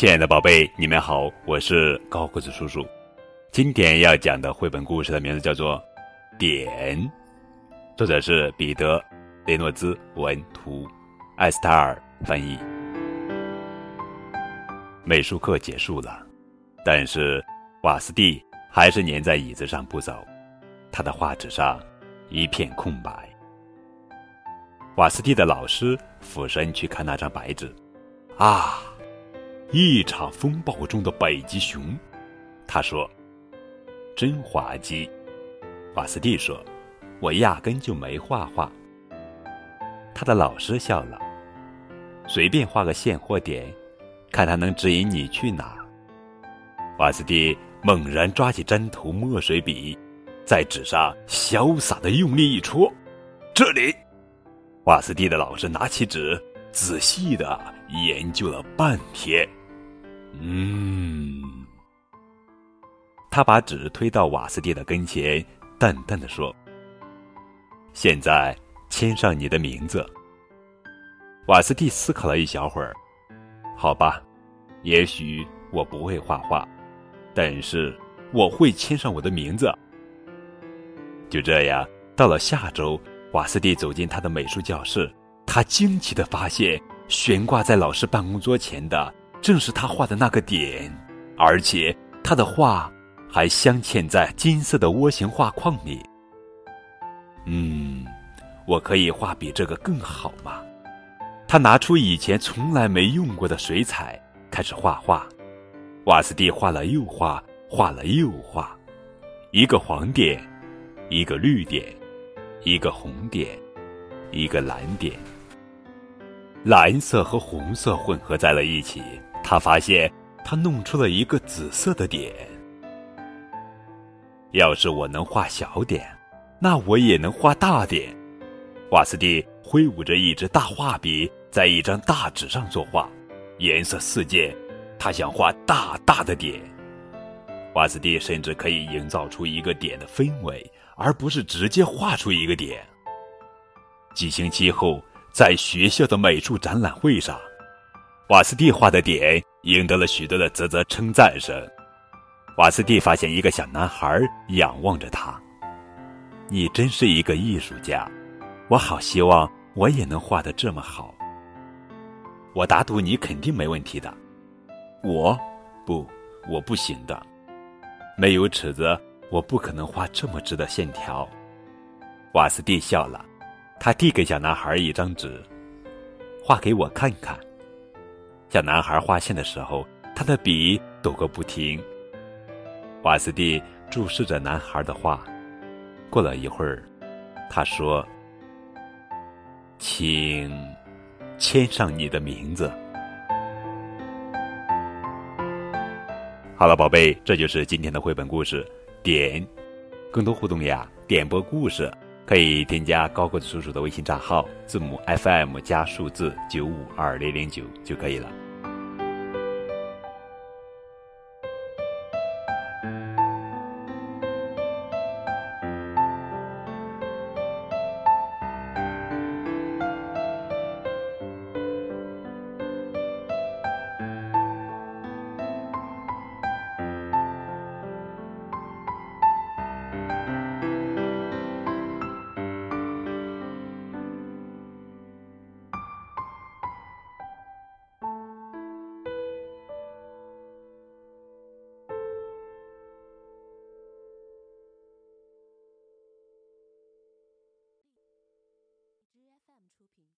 亲爱的宝贝，你们好，我是高个子叔叔。今天要讲的绘本故事的名字叫做《点》，作者是彼得·雷诺兹文图，艾斯塔尔翻译。美术课结束了，但是瓦斯蒂还是粘在椅子上不走，他的画纸上一片空白。瓦斯蒂的老师俯身去看那张白纸，啊，一场风暴中的北极熊，他说：“真滑稽。”瓦斯蒂说：“我压根就没画画。”他的老师笑了：“随便画个线或点，看他能指引你去哪。”瓦斯蒂猛然抓起针头墨水笔，在纸上潇洒的用力一戳，这里。瓦斯蒂的老师拿起纸，仔细的研究了半天。嗯，他把纸推到瓦斯蒂的跟前，淡淡的说：“现在签上你的名字。”瓦斯蒂思考了一小会儿，好吧，也许我不会画画，但是我会签上我的名字。就这样，到了下周。瓦斯蒂走进他的美术教室，他惊奇的发现，悬挂在老师办公桌前的正是他画的那个点，而且他的画还镶嵌在金色的涡形画框里。嗯，我可以画比这个更好吗？他拿出以前从来没用过的水彩，开始画画。瓦斯蒂画了又画，画了又画，一个黄点，一个绿点。一个红点，一个蓝点，蓝色和红色混合在了一起。他发现，他弄出了一个紫色的点。要是我能画小点，那我也能画大点。瓦斯蒂挥舞着一支大画笔，在一张大纸上作画，颜色四溅。他想画大大的点。瓦斯蒂甚至可以营造出一个点的氛围。而不是直接画出一个点。几星期后，在学校的美术展览会上，瓦斯蒂画的点赢得了许多的啧啧称赞声。瓦斯蒂发现一个小男孩仰望着他：“你真是一个艺术家，我好希望我也能画得这么好。”我打赌你肯定没问题的。我，不，我不行的，没有尺子。我不可能画这么直的线条，瓦斯蒂笑了，他递给小男孩一张纸，画给我看看。小男孩画线的时候，他的笔抖个不停。瓦斯蒂注视着男孩的画，过了一会儿，他说：“请签上你的名字。”好了，宝贝，这就是今天的绘本故事。点，更多互动呀！点播故事可以添加高个子叔叔的微信账号，字母 FM 加数字九五二零零九就可以了。出品。